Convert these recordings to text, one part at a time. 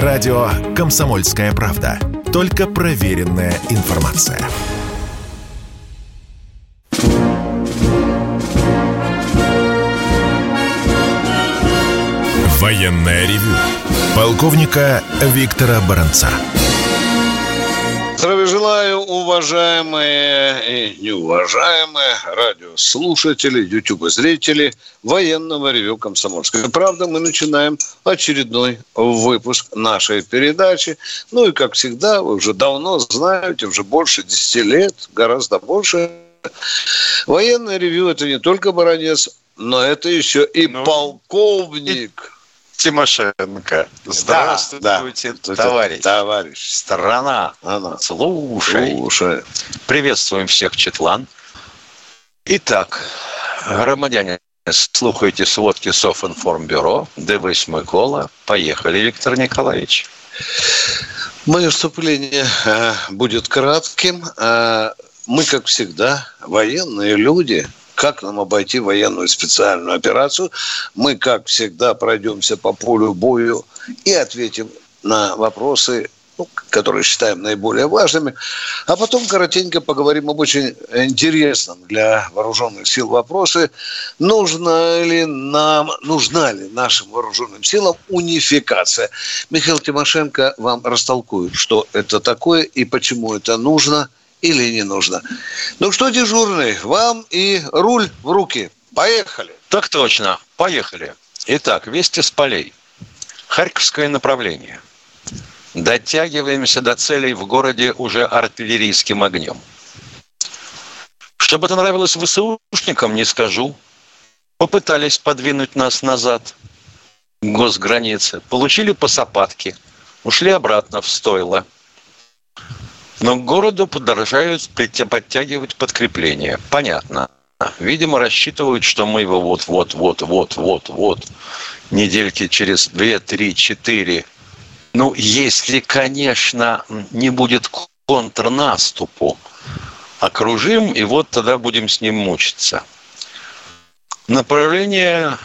Радио «Комсомольская правда». Только проверенная информация. Военная ревю. Полковника Виктора Баранца. Желаю, уважаемые и неуважаемые радиослушатели, ютуб-зрители военного ревю «Комсомольская правда». Мы начинаем очередной выпуск нашей передачи. Ну и, как всегда, вы уже давно знаете, уже больше 10 лет, гораздо больше. Военное ревю – это не только баронец, но это еще и ну, полковник. Тимошенко. Здравствуйте, да, да. товарищ. Товарищ. Страна. Она. Слушай. Слушай. Приветствуем всех, Четлан. Итак, громадяне, слухайте сводки Софинформбюро, Д8 Микола. Поехали, Виктор Николаевич. Мое вступление э, будет кратким. Э, мы, как всегда, военные люди – как нам обойти военную специальную операцию. Мы, как всегда, пройдемся по полю бою и ответим на вопросы ну, которые считаем наиболее важными. А потом коротенько поговорим об очень интересном для вооруженных сил вопросе. Нужна ли нам, нужна ли нашим вооруженным силам унификация? Михаил Тимошенко вам растолкует, что это такое и почему это нужно – или не нужно. Ну что, дежурный, вам и руль в руки. Поехали. Так точно. Поехали. Итак, вести с полей. Харьковское направление. Дотягиваемся до целей в городе уже артиллерийским огнем. Чтобы это нравилось ВСУшникам, не скажу. Попытались подвинуть нас назад к госгранице. Получили по сапатке. Ушли обратно в стойло. Но городу продолжают подтягивать подкрепление. Понятно. Видимо, рассчитывают, что мы его вот-вот-вот-вот-вот-вот недельки через 2, 3, 4. Ну, если, конечно, не будет контрнаступу, окружим, и вот тогда будем с ним мучиться. Направление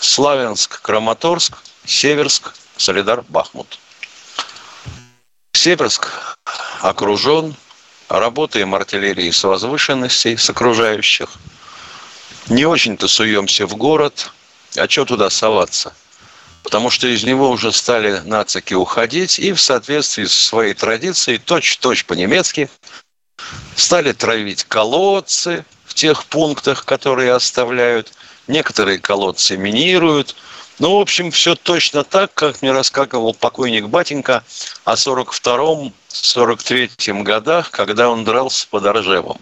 Славянск, Краматорск, Северск, Солидар, Бахмут. Северск окружен, работаем артиллерией с возвышенностей, с окружающих. Не очень-то суемся в город, а что туда соваться? Потому что из него уже стали нацики уходить и в соответствии с своей традицией, точь-точь по-немецки, стали травить колодцы в тех пунктах, которые оставляют. Некоторые колодцы минируют – ну, в общем, все точно так, как мне рассказывал покойник Батенька о 42-м, 43-м годах, когда он дрался под Оржевом.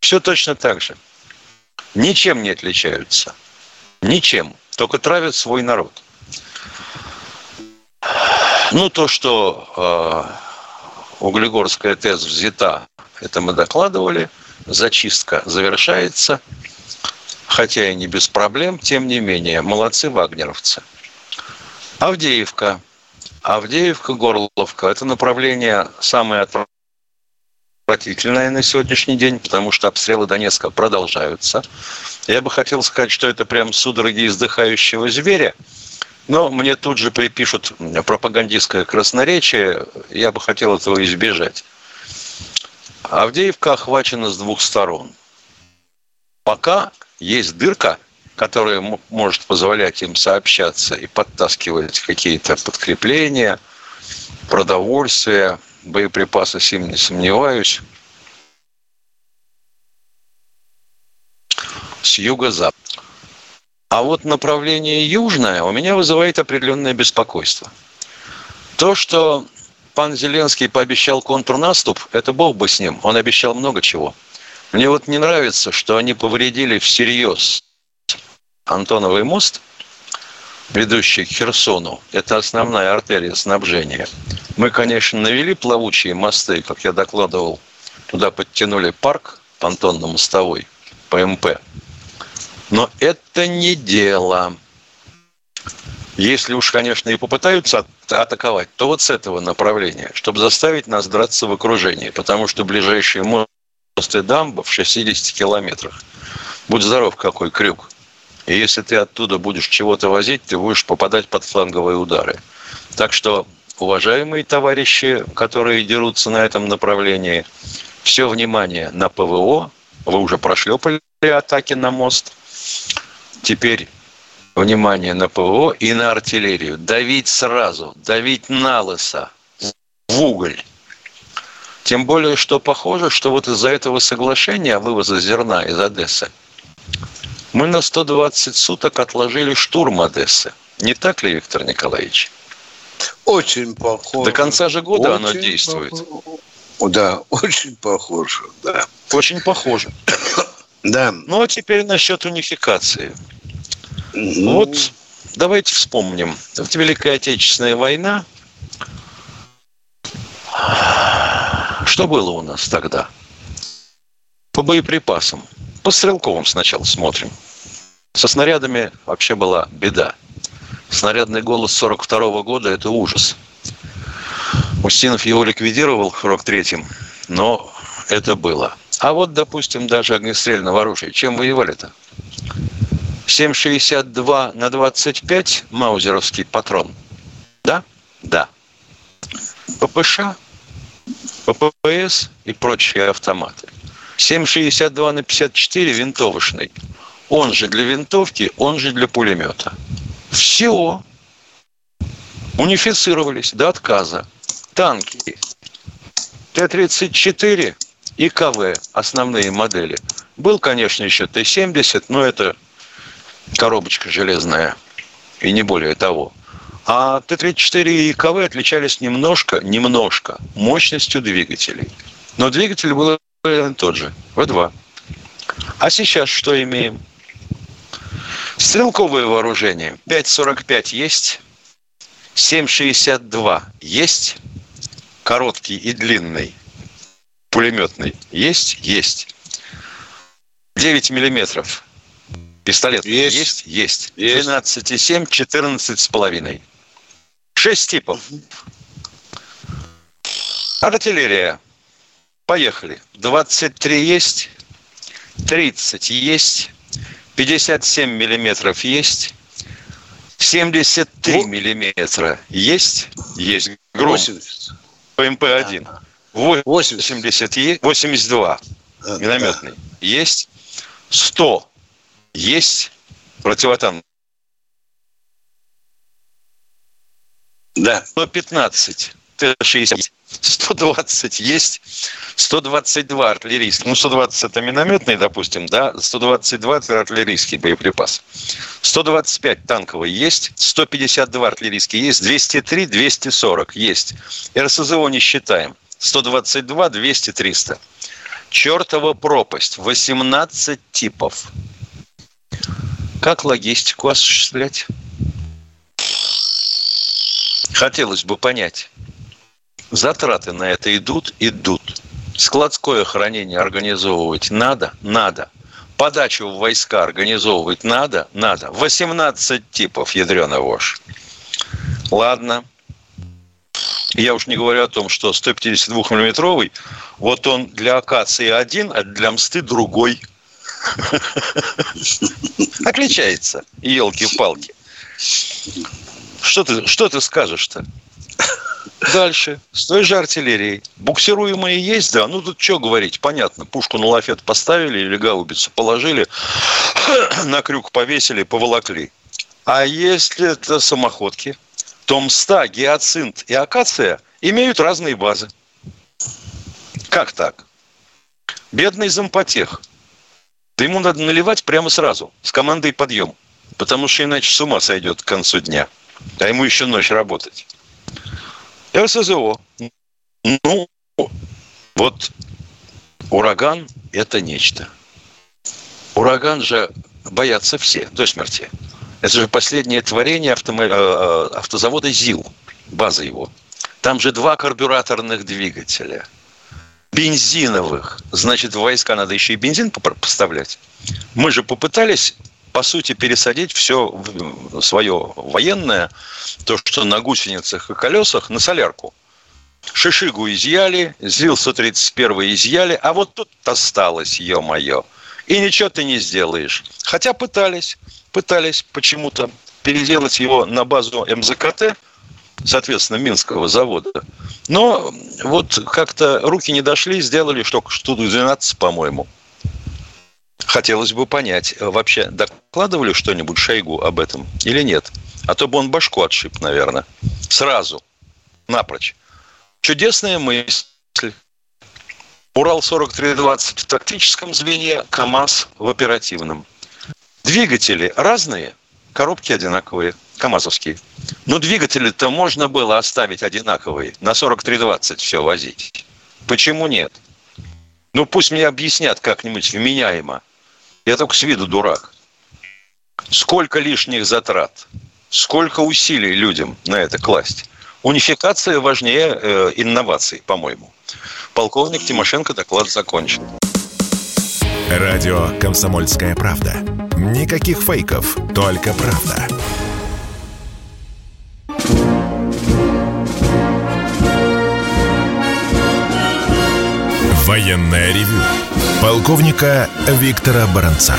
Все точно так же. Ничем не отличаются. Ничем. Только травят свой народ. Ну, то, что э, Углегорская ТЭС взята, это мы докладывали. Зачистка завершается хотя и не без проблем, тем не менее, молодцы вагнеровцы. Авдеевка. Авдеевка, Горловка – это направление самое отвратительное на сегодняшний день, потому что обстрелы Донецка продолжаются. Я бы хотел сказать, что это прям судороги издыхающего зверя, но мне тут же припишут пропагандистское красноречие, я бы хотел этого избежать. Авдеевка охвачена с двух сторон. Пока есть дырка, которая может позволять им сообщаться и подтаскивать какие-то подкрепления, продовольствие, боеприпасы, сим не сомневаюсь. С юга-запада. А вот направление южное у меня вызывает определенное беспокойство. То, что пан Зеленский пообещал контрнаступ, это бог бы с ним. Он обещал много чего – мне вот не нравится, что они повредили всерьез Антоновый мост, ведущий к Херсону. Это основная артерия снабжения. Мы, конечно, навели плавучие мосты, как я докладывал. Туда подтянули парк понтонно-мостовой, ПМП. Но это не дело. Если уж, конечно, и попытаются атаковать, то вот с этого направления, чтобы заставить нас драться в окружении. Потому что ближайший мост после дамба в 60 километрах. Будь здоров, какой крюк. И если ты оттуда будешь чего-то возить, ты будешь попадать под фланговые удары. Так что, уважаемые товарищи, которые дерутся на этом направлении, все внимание на ПВО. Вы уже прошлепали атаки на мост. Теперь внимание на ПВО и на артиллерию. Давить сразу, давить на лысо, в уголь. Тем более, что похоже, что вот из-за этого соглашения о вывозе зерна из Одессы мы на 120 суток отложили штурм Одессы. Не так ли, Виктор Николаевич? Очень похоже. До конца же года очень оно действует. Похоже. Да, очень похоже, да. Очень похоже. Да. Ну, а теперь насчет унификации. Ну... Вот давайте вспомним. Вот Великая Отечественная война. Что было у нас тогда? По боеприпасам. По стрелковым сначала смотрим. Со снарядами вообще была беда. Снарядный голос 42 -го года – это ужас. Устинов его ликвидировал в 43-м, но это было. А вот, допустим, даже огнестрельного оружия. Чем воевали-то? 7,62 на 25 маузеровский патрон. Да? Да. ППШ, ППС и прочие автоматы. 7,62 на 54 винтовочный. Он же для винтовки, он же для пулемета. Все. Унифицировались до отказа танки Т-34 и КВ, основные модели. Был, конечно, еще Т-70, но это коробочка железная, и не более того. А Т-34 и КВ отличались немножко, немножко мощностью двигателей. Но двигатель был тот же, В2. А сейчас что имеем? Стрелковое вооружение. 5,45 есть, 7,62 есть, короткий и длинный, пулеметный, есть? Есть. 9 миллиметров. Пистолет есть? Есть? Есть. есть. 12,7, 14 с половиной. Шесть типов. Артиллерия. Поехали. 23 есть, 30 есть, 57 миллиметров есть, 73 миллиметра есть, есть. Гром. 80. ПМП-1. 80, 82 минометный. Да. Есть 100. Есть противотанк. Да. 115. Т-60. 120 есть, 122 артиллерийский. Ну, 120 это минометный, допустим, да, 122 это артиллерийский боеприпас. 125 танковый есть, 152 артиллерийский есть, 203, 240 есть. РСЗО не считаем. 122, 200, 300. Чертова пропасть. 18 типов. Как логистику осуществлять? Хотелось бы понять. Затраты на это идут? Идут. Складское хранение организовывать надо? Надо. Подачу в войска организовывать надо? Надо. 18 типов ядрена вошь. Ладно. Я уж не говорю о том, что 152-миллиметровый, вот он для акации один, а для мсты другой. Отличается, елки-палки. Что ты, что ты скажешь-то? Дальше. С той же артиллерией. Буксируемые есть, да. Ну, тут что говорить, понятно. Пушку на лафет поставили или гаубицу положили, на крюк повесили, поволокли. А если это самоходки, то мста, гиацинт и акация имеют разные базы. Как так? Бедный зампотех. Да ему надо наливать прямо сразу, с командой подъем. Потому что иначе с ума сойдет к концу дня. А ему еще ночь работать. РСЗО. Ну, вот ураган – это нечто. Ураган же боятся все до смерти. Это же последнее творение автомо... Э, э, автозавода ЗИЛ, база его. Там же два карбюраторных двигателя. Бензиновых. Значит, в войска надо еще и бензин поставлять. Мы же попытались по сути, пересадить все свое военное, то, что на гусеницах и колесах, на солярку. Шишигу изъяли, ЗИЛ-131 изъяли, а вот тут осталось, ё-моё. И ничего ты не сделаешь. Хотя пытались, пытались почему-то переделать его на базу МЗКТ, соответственно, Минского завода. Но вот как-то руки не дошли, сделали штуку штуку 12, по-моему. Хотелось бы понять, вообще докладывали что-нибудь Шойгу об этом или нет? А то бы он башку отшиб, наверное. Сразу. Напрочь. Чудесная мысль. Урал-4320 в тактическом звене, КАМАЗ в оперативном. Двигатели разные, коробки одинаковые, КАМАЗовские. Но двигатели-то можно было оставить одинаковые, на 4320 все возить. Почему нет? Ну, пусть мне объяснят как-нибудь вменяемо. Я только с виду дурак. Сколько лишних затрат, сколько усилий людям на это класть. Унификация важнее э, инноваций, по-моему. Полковник Тимошенко доклад закончен. Радио «Комсомольская правда». Никаких фейков, только правда. Военное ревю. Полковника Виктора Баранца.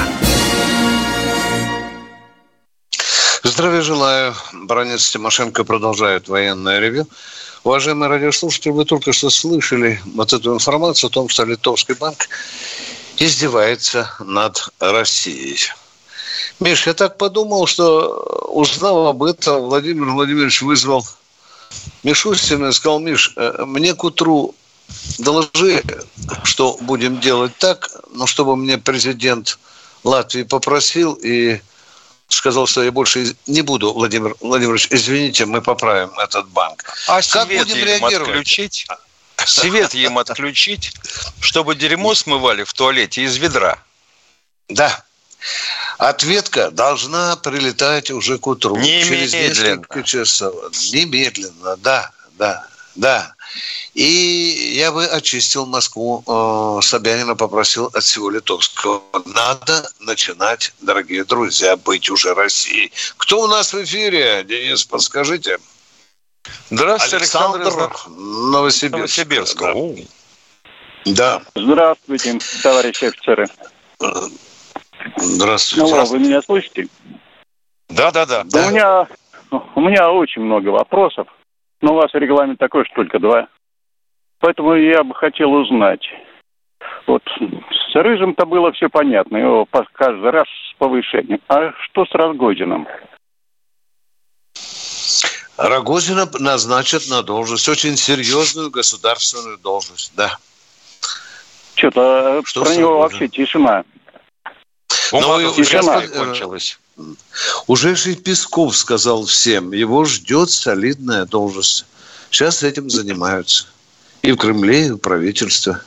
Здравия желаю. Бронец Тимошенко продолжает военное ревю. Уважаемые радиослушатели, вы только что слышали вот эту информацию о том, что Литовский банк издевается над Россией. Миш, я так подумал, что узнав об этом, Владимир Владимирович вызвал Мишустина и сказал, Миш, э, мне к утру доложи, что будем делать так, но чтобы мне президент Латвии попросил и сказал, что я больше не буду, Владимир Владимирович, извините, мы поправим этот банк. А как будем реагировать? Отключить? Свет им отключить, чтобы дерьмо смывали в туалете из ведра. Да. Ответка должна прилетать уже к утру. Немедленно. Через несколько часов. Немедленно, да, да, да. И я бы очистил Москву. Э, Собянина попросил от всего литовского. Надо начинать, дорогие друзья, быть уже Россией. Кто у нас в эфире? Денис, подскажите. Здравствуйте, Александр, Александр Новосибирск. Новосибирск. Да. да. Здравствуйте, товарищи офицеры. Здравствуйте. Ну, вы меня слышите? Да, да, да. У меня, у меня очень много вопросов. Но у вас регламент такой, что только два. Поэтому я бы хотел узнать. Вот с Рыжим-то было все понятно, его каждый раз с повышением. А что с Рогозиным? Рогозина назначат на должность, очень серьезную государственную должность, да. Что-то что про него вообще тишина. Бумага ну, тишина. кончилась. Уже же Песков сказал всем, его ждет солидная должность. Сейчас этим занимаются. И в Кремле, и в правительстве.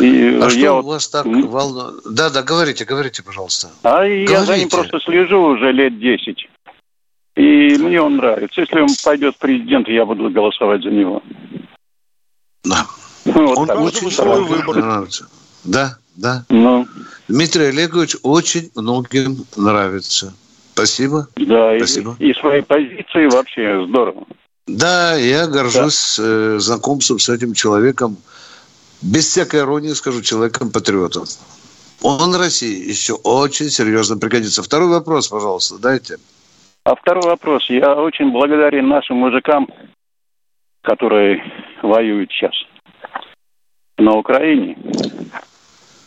И а что я у вас так волнует? Да, да, говорите, говорите, пожалуйста. А говорите. я за ним просто слежу уже лет 10. И мне он нравится. Если он пойдет в президент, я буду голосовать за него. Да. Ну, вот он очень свой выбор. Нравится. Да, да. Ну. Дмитрий Олегович очень многим нравится. Спасибо. Да, Спасибо. И, и своей позиции вообще здорово. Да, я горжусь да. э, знакомством с этим человеком. Без всякой иронии скажу, человеком-патриотом. Он России еще очень серьезно пригодится. Второй вопрос, пожалуйста, дайте. А второй вопрос. Я очень благодарен нашим мужикам, которые воюют сейчас на Украине.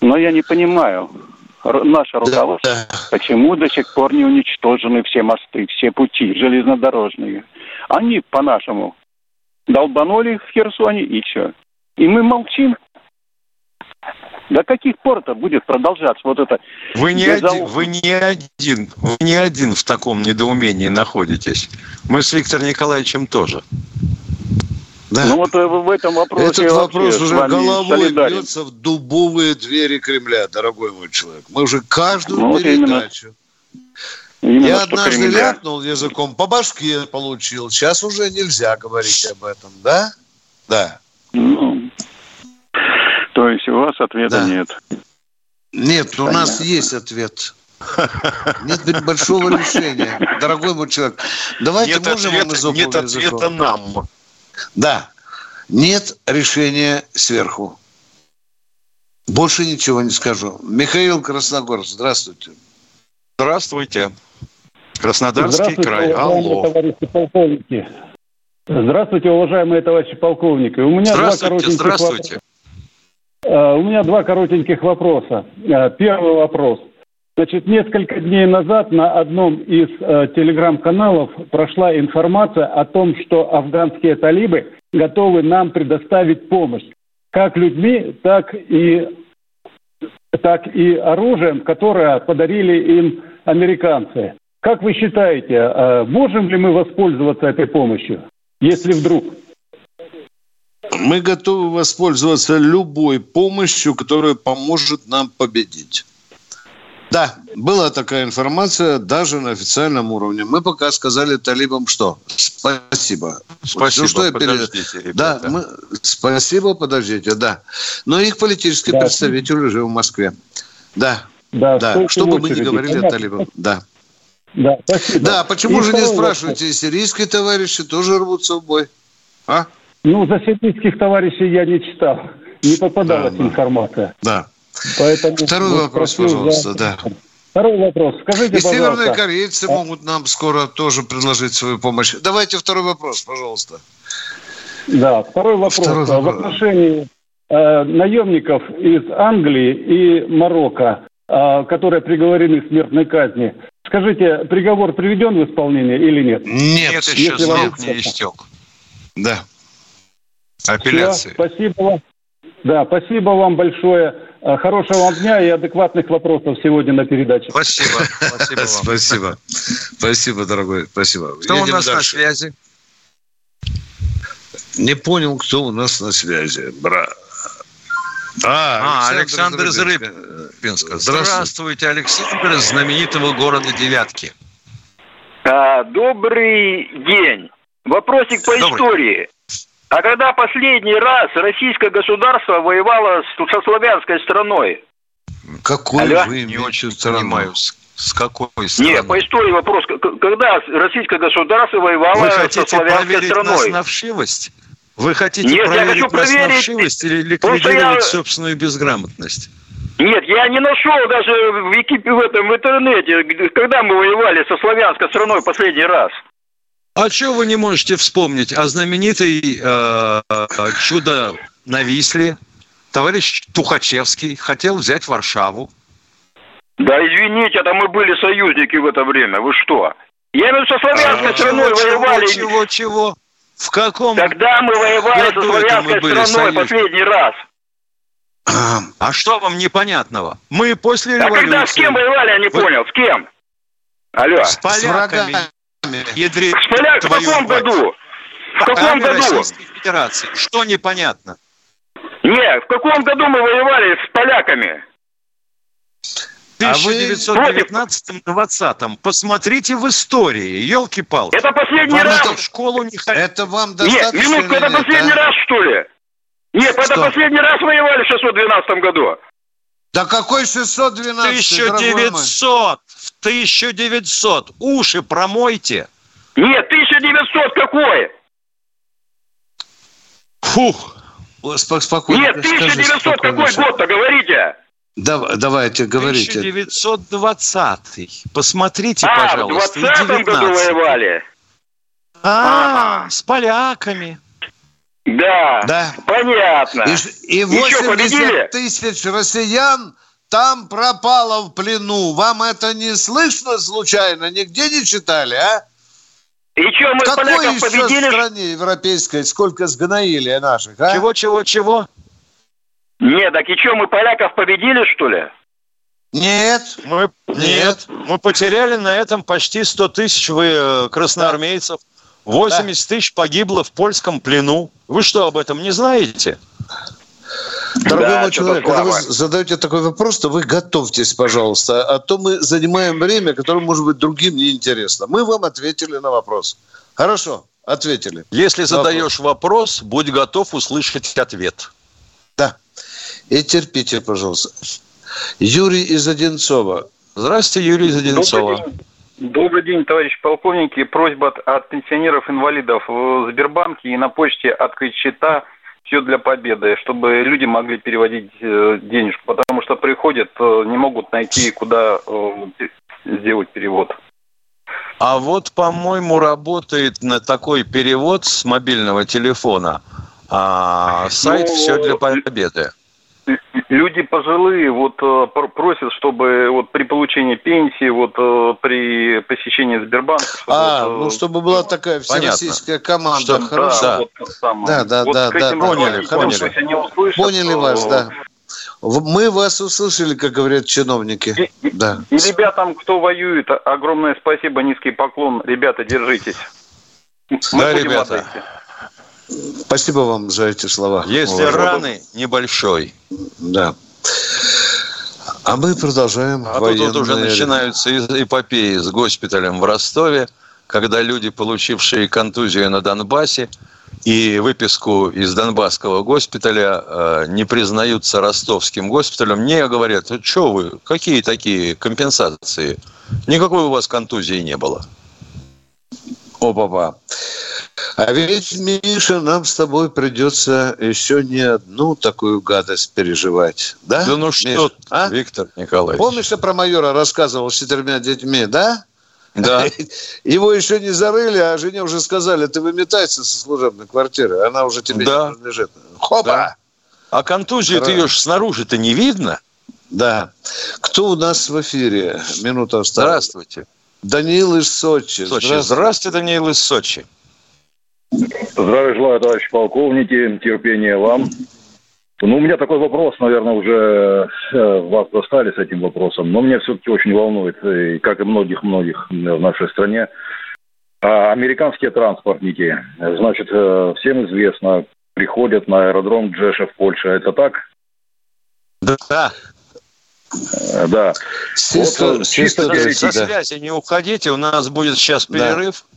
Но я не понимаю, наше руководство, да. почему до сих пор не уничтожены все мосты, все пути железнодорожные. Они, по-нашему, долбанули в Херсоне и все. И мы молчим. До каких пор-то будет продолжаться вот это? Вы не, один, вы не один, вы не один в таком недоумении находитесь. Мы с Виктором Николаевичем тоже. Да. Ну вот э, в этом вопросе Этот вопрос уже головой солидарен. бьется в дубовые двери Кремля, дорогой мой человек. Мы уже каждую ну, передачу. Именно. Именно Я однажды Кремля. ляпнул языком, по башке получил. Сейчас уже нельзя говорить об этом, да? Да. Ну, то есть у вас ответа да. нет? Нет, у Понятно. нас есть ответ. Нет большого решения. Дорогой мой человек, давайте нет можем ответа, Нет ответа нам. Да, нет решения сверху. Больше ничего не скажу. Михаил Красногорск, здравствуйте. Здравствуйте. Краснодарский край. Алло. Товарищи полковники. Здравствуйте, уважаемые товарищи полковники. У меня здравствуйте, два коротеньких здравствуйте. Вопроса. У меня два коротеньких вопроса. Э, первый вопрос. Значит, несколько дней назад на одном из э, телеграм-каналов прошла информация о том, что афганские талибы готовы нам предоставить помощь как людьми, так и, так и оружием, которое подарили им американцы. Как вы считаете, э, можем ли мы воспользоваться этой помощью, если вдруг? Мы готовы воспользоваться любой помощью, которая поможет нам победить. Да, была такая информация даже на официальном уровне. Мы пока сказали талибам что? Спасибо. Спасибо, что подождите, перед... Да, мы... спасибо, подождите, да. Но их политический да. представитель уже в Москве. Да, да, да. что бы мы ни говорили Понятно. о талибах, да. Да, спасибо. Да, почему И же не спрашиваете, сирийские товарищи тоже рвутся в бой? А? Ну, за сирийских товарищей я не читал. Не попадалась да, информация. Да. Поэтому Второй вопрос, пожалуйста, за... да. Второй вопрос. Скажите, И пожалуйста. северные корейцы а... могут нам скоро тоже предложить свою помощь. Давайте второй вопрос, пожалуйста. Да, второй вопрос. Второй вопрос. В отношении э, наемников из Англии и Марокко, э, которые приговорены к смертной казни. Скажите, приговор приведен в исполнение или нет? Нет, нет еще срок не истек. Да. Апелляции. Все, спасибо вам. Да, спасибо вам большое. Э, хорошего вам дня и адекватных вопросов сегодня на передаче. Спасибо. Спасибо. Вам. Спасибо. Спасибо, дорогой. Спасибо. Кто Едем у нас дальше. на связи? Не понял, кто у нас на связи. Бра... А, а Александр, Александр из Рыбинска. Здравствуйте, Александр из знаменитого города Девятки. А, добрый день. Вопросик по добрый. истории. А когда последний раз российское государство воевало со славянской страной? Какой Алло? вы не очень понимаю, с, с какой страной? Нет, по истории вопрос. Когда российское государство воевало вы со славянской страной? Нас на вшивость? Вы хотите Нет, проверить, я хочу проверить нас на вшивость или ликвидировать я... собственную безграмотность? Нет, я не нашел даже в, Википе, в этом в интернете, когда мы воевали со славянской страной последний раз. А что вы не можете вспомнить о знаменитой э, чудо на Висле? Товарищ Тухачевский хотел взять Варшаву. Да извините, это мы были союзники в это время. Вы что? Я имею со славянской а, страной чего, воевали. Чего, чего, В каком? Когда мы воевали со славянской страной союз... последний раз. А что вам непонятного? Мы после революции... А когда с кем воевали, я не Вы... понял. С кем? Алло. С поляками ядрить Поляк, в каком году? В каком году? Российской Федерации. Что непонятно? Не, в каком году мы воевали с поляками? В 1919-20. Посмотрите в истории, елки-палки. Это последний вам раз. Это в школу не ходили. Это вам достаточно Нет, минутку, это последний а? раз, что ли? Нет, Что? это последний раз воевали в 612 году. Да какой 612? 1900. В 1900. Уши промойте. Нет, 1900 какой? Фух. Спокойно. Нет, 1900 Скажи, какой год-то, говорите? Да, давайте, говорите. 1920. Посмотрите, а, пожалуйста. А, в 20 году воевали. А, ага. с поляками. Да, да. понятно. И, и 80 тысяч россиян там пропало в плену. Вам это не слышно случайно? Нигде не читали, а? И что, мы Какой поляков еще победили? стране европейской сколько сгноили наших, а? Чего, чего, чего? Нет, так и что, мы поляков победили, что ли? Нет. Мы, нет. Мы потеряли на этом почти 100 тысяч вы, э, красноармейцев. 80 да. тысяч погибло в польском плену. Вы что, об этом не знаете? Дорогой да, мой человек, когда вы задаете такой вопрос, то вы готовьтесь, пожалуйста, а то мы занимаем время, которое, может быть, другим неинтересно. Мы вам ответили на вопрос. Хорошо, ответили. Если задаешь вопрос, будь готов услышать ответ. Да. И терпите, пожалуйста. Юрий из Одинцова. Здравствуйте, Юрий из Одинцова. Добрый день, Добрый день товарищи полковники. Просьба от, от пенсионеров-инвалидов в Сбербанке и на почте открыть счета – все для победы, чтобы люди могли переводить э, денежку, потому что приходят, э, не могут найти, куда э, сделать перевод. А вот, по-моему, работает на такой перевод с мобильного телефона а, сайт ну, «Все для победы» люди пожилые вот э, просят, чтобы вот при получении пенсии, вот э, при посещении Сбербанка... А, вот, ну чтобы была такая всероссийская команда. Что, хорошо. Да, вот, да, да, вот да, да, поняли, поняли. Поняли вас, да. Мы вас услышали, как говорят чиновники. И, да. и ребятам, кто воюет, огромное спасибо, низкий поклон. Ребята, держитесь. Мы да, ребята. Спасибо вам за эти слова. Если Уважаемый. раны, небольшой. Да. А мы продолжаем А военные... тут уже начинаются эпопеи с госпиталем в Ростове, когда люди, получившие контузию на Донбассе, и выписку из Донбасского госпиталя э, не признаются ростовским госпиталем. Мне говорят, что вы, какие такие компенсации? Никакой у вас контузии не было. Опа-па. А ведь, Миша, нам с тобой придется еще не одну такую гадость переживать. Да, да ну что, а? Виктор Николаевич. Помнишь, я про майора рассказывал с четырьмя детьми, да? Да. Его еще не зарыли, а жене уже сказали, ты выметайся со служебной квартиры, она уже тебе да. не принадлежит. Хопа! Да. А контузию ты ее снаружи-то не видно? Да. Кто у нас в эфире? Минута осталась. Здравствуйте. Даниил из Сочи. Сочи. Здравствуйте. Здравствуйте, Даниил из Сочи. Здравия желаю, товарищи полковники, терпения вам. Ну, у меня такой вопрос, наверное, уже э, вас достали с этим вопросом, но меня все-таки очень волнует, и, как и многих-многих в нашей стране, а американские транспортники, значит, э, всем известно, приходят на аэродром Джеша в Польше. Это так? Да. Э, да. Чисто, вот, чисто, чисто со связи не уходите, у нас будет сейчас перерыв. Да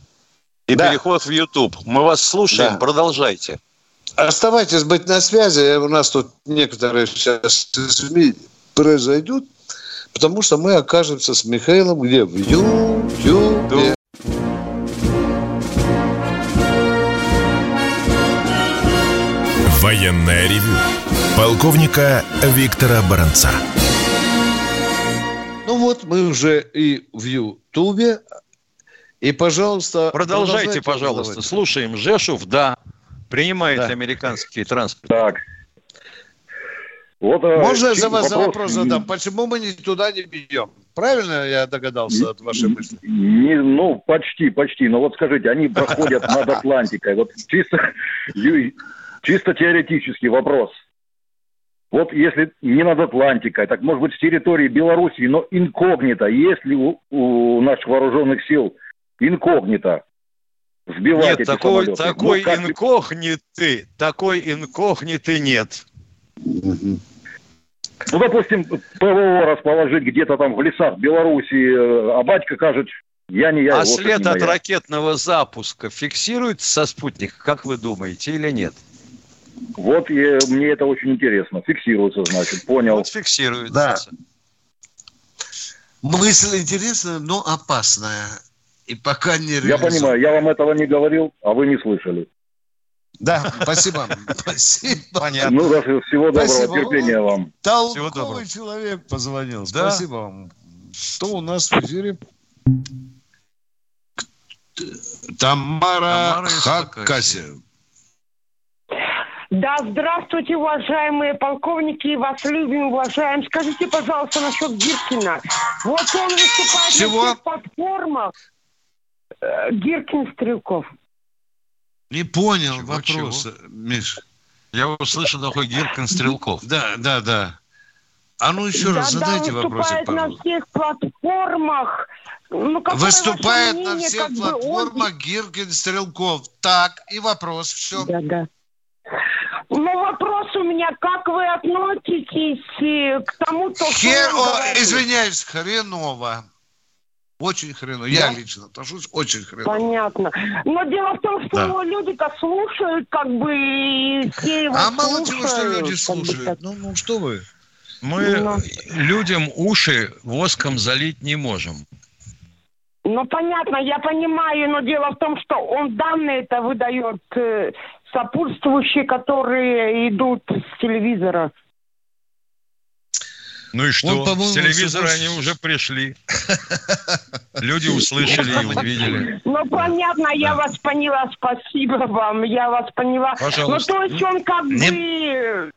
и да. переход в YouTube. Мы вас слушаем, да. продолжайте. Оставайтесь быть на связи. У нас тут некоторые сейчас СМИ произойдут, потому что мы окажемся с Михаилом где? В Ютубе. Военная ревю. Полковника Виктора Баранца. Вот мы уже и в Ютубе, и, пожалуйста... Продолжайте, пожалуйста. Задавать. Слушаем. Жешув, да. Принимает да. американский транспорт. Так. Вот, э, Можно я за вас вопрос... вопрос задам? Почему мы не туда не бьем? Правильно я догадался от вашей мысли? Не, ну, почти, почти. Но вот скажите, они проходят над Атлантикой. Вот чисто, чисто теоретический вопрос. Вот если не над Атлантикой, так может быть с территории Белоруссии, но инкогнито, если у, у наших вооруженных сил инкогнито сбивать нет, эти такой, самолеты. Такой ну, как... инкогниты, такой инкогниты нет. Ну, допустим, ПВО расположить где-то там в лесах Белоруссии, э, а батька кажет, я не я. А след от ракетного запуска фиксируется со спутника, как вы думаете, или нет? Вот и, мне это очень интересно. Фиксируется, значит, понял. Вот фиксируется. Да. Мысль интересная, но опасная. И пока не реализован. Я понимаю, я вам этого не говорил, а вы не слышали. Да, спасибо. Спасибо. Понятно. Ну, всего доброго, спасибо. терпения вам. Толковый человек позвонил. Да? Спасибо вам. Что у нас в эфире? Тамара, Тамара Хакасия. Да, здравствуйте, уважаемые полковники, вас любим, уважаем. Скажите, пожалуйста, насчет Гиркина. Вот он выступает Чего? на всех платформах, Э, Гиркин Стрелков. Не понял чего, вопроса, чего? Миш. Я услышал такой Гиркин Стрелков. Да, да, да. А ну еще да, раз задайте да, вопросик, пожалуйста. на всех платформах. Ну, выступает мнение, на всех платформах он... Гиркин Стрелков. Так, и вопрос, все. Да, да. Ну, вопрос у меня, как вы относитесь э, к тому, что... Хер... О, извиняюсь, хреново. Очень хреново. Да? Я лично отношусь очень хреново. Понятно. Но дело в том, что да. люди-то слушают, как бы, и все его А мало чего, что люди слушают. Ну, ну, что вы? Мы ну, людям уши воском залить не можем. Ну, понятно, я понимаю, но дело в том, что он данные это выдает э, сопутствующие, которые идут с телевизора. Ну и что? Он, С телевизора они уже пришли. Люди услышали и увидели. Ну, понятно, я вас поняла. Спасибо вам. Я вас поняла. Пожалуйста. Ну, то есть он как бы...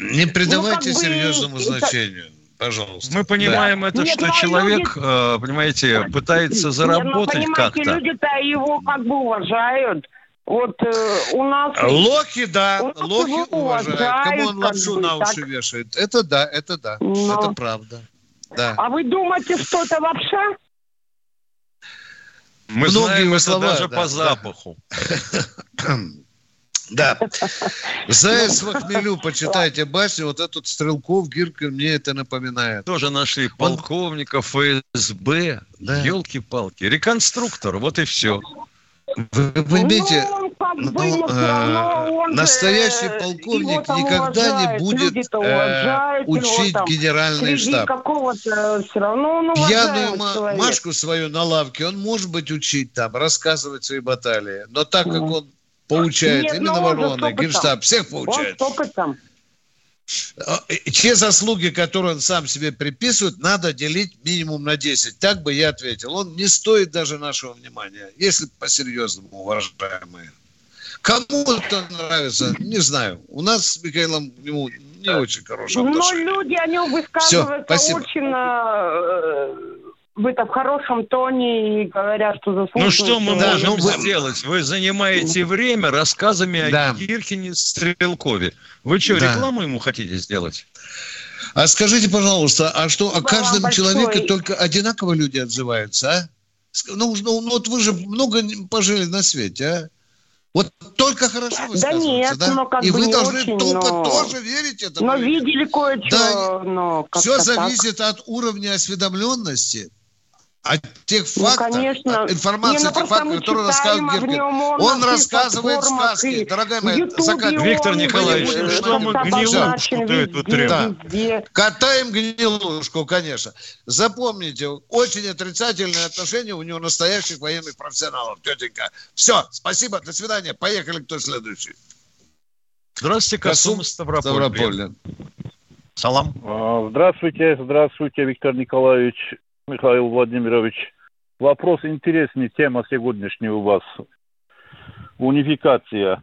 Не придавайте ну, серьезному значению. Пожалуйста. Мы понимаем да. это, Нет, что человек, люди... Э, понимаете, пытается заработать Нет, ну, как-то. люди-то его как бы уважают. Вот э, у нас... Лохи, да, лохи уважают. Кому он лапшу на уши так. вешает. Это да, это да, Но... это правда. Да. А вы думаете, что это лапша? Мы Многие знаем слова, это даже да, по запаху. Да. Заяц в хмелю, почитайте башню. Вот этот Стрелков, Гирка, мне это напоминает. Тоже нашли полковника ФСБ. Да. Елки-палки. Реконструктор, вот и все. Вы понимаете, ну, ну, э, настоящий полковник никогда не будет э, учить его, генеральный штаб. Пьяную ма- Машку свою на лавке он может быть учить там, рассказывать свои баталии. Но так как он поучает Нет, именно Ворона, Генштаб, всех поучает. Он с а, те заслуги, которые он сам себе приписывает, надо делить минимум на 10. Так бы я ответил. Он не стоит даже нашего внимания, если по-серьезному, уважаемые. Кому-то нравится, не знаю. У нас с Михаилом к нему не очень хорошее отношение. Но люди о нем высказываются Все, очень э, в хорошем тоне и говорят, что заслуживают. Ну что мы да, можем ну, сделать? Вы занимаете время рассказами да. о Киркине Стрелкове. Вы что, да. рекламу ему хотите сделать? А скажите, пожалуйста, а что, о каждом человеке только одинаково люди отзываются, а? Ну, ну, ну, вот вы же много пожили на свете, а? Вот только хорошо Да нет, да? но как И бы вы должны очень, только но... тоже верить этому. Но видели кое-что. Да, но все зависит так. от уровня осведомленности от тех ну, фактов, конечно. информации, ну, тех фактов, которые рассказывает Гиркин. Он, он рассказывает сказки. Дорогая моя, закат... Виктор Николаевич, ну что мы гнилушку да. Катаем гнилушку, конечно. Запомните, очень отрицательное отношение у него настоящих военных профессионалов, тетенька. Все, спасибо, до свидания. Поехали, кто следующий. Здравствуйте, Касум, Касум Ставрополь. Салам. А, здравствуйте, здравствуйте, Виктор Николаевич. Михаил Владимирович. Вопрос интересный, тема сегодняшняя у вас. Унификация.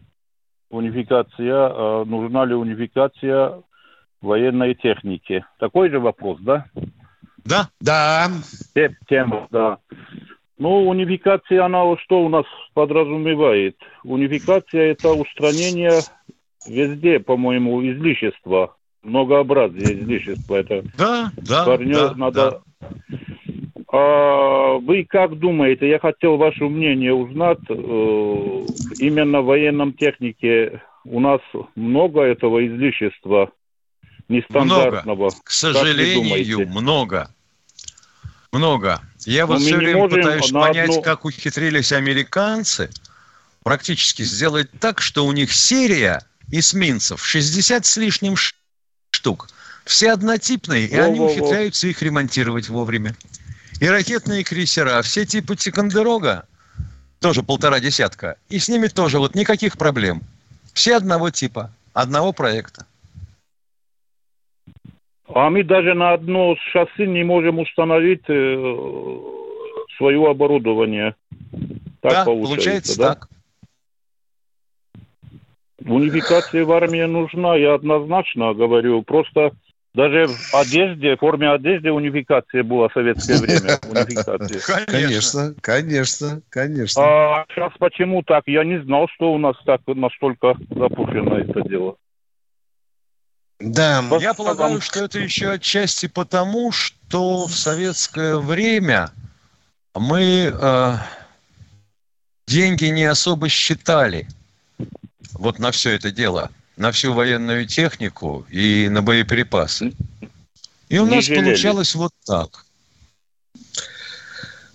Унификация. А нужна ли унификация военной техники? Такой же вопрос, да? Да. Да. Тема, да. Ну, унификация, она что у нас подразумевает? Унификация – это устранение везде, по-моему, излишества, многообразие излишества. Это да, да, да, надо да. А вы как думаете, я хотел ваше мнение узнать, э, именно в военном технике у нас много этого излишества нестандартного? Много. К сожалению, много. Много. Я вот все время пытаюсь понять, одно... как ухитрились американцы практически сделать так, что у них серия эсминцев 60 с лишним штук. Все однотипные, и во, они ухитряются их ремонтировать вовремя и ракетные крейсера, все типы Тикандерога, тоже полтора десятка, и с ними тоже вот никаких проблем. Все одного типа, одного проекта. А мы даже на одно шасси не можем установить э, свое оборудование. Так да, получается, получается да? так. Унификация в армии нужна, я однозначно говорю. Просто даже в одежде, в форме одежды унификация была в советское время. Унификация. Конечно, конечно, конечно. А сейчас почему так? Я не знал, что у нас так настолько запущено это дело. Да, я полагаю, что это еще отчасти потому, что в советское время мы э, деньги не особо считали вот на все это дело на всю военную технику и на боеприпасы. И у не нас жалели. получалось вот так.